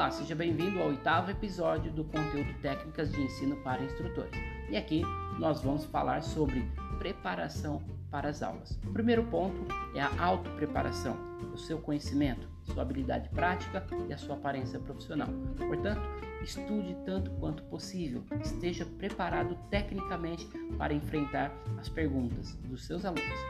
Olá, seja bem-vindo ao oitavo episódio do conteúdo Técnicas de Ensino para Instrutores. E aqui nós vamos falar sobre preparação para as aulas. O primeiro ponto é a autopreparação, o seu conhecimento, sua habilidade prática e a sua aparência profissional. Portanto, estude tanto quanto possível, esteja preparado tecnicamente para enfrentar as perguntas dos seus alunos.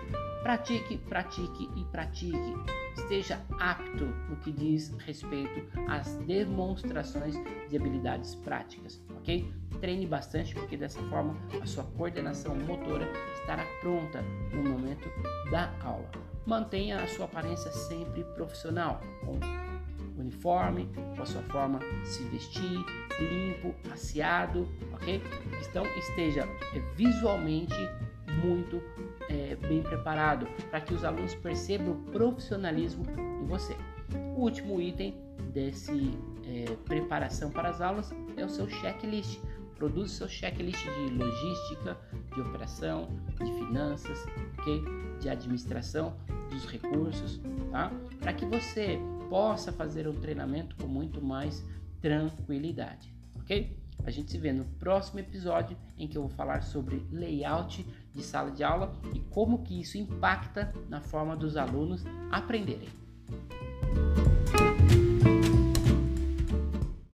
Pratique, pratique e pratique. Esteja apto no que diz respeito às demonstrações de habilidades práticas, ok? Treine bastante, porque dessa forma a sua coordenação motora estará pronta no momento da aula. Mantenha a sua aparência sempre profissional, com uniforme, com a sua forma de se vestir, limpo, aseado, ok? Então esteja visualmente muito é, bem preparado para que os alunos percebam o profissionalismo em você. O último item desse é, preparação para as aulas é o seu checklist. Produza seu checklist de logística, de operação, de finanças, okay? de administração dos recursos, tá? para que você possa fazer o treinamento com muito mais tranquilidade, ok? A gente se vê no próximo episódio em que eu vou falar sobre layout de sala de aula e como que isso impacta na forma dos alunos aprenderem.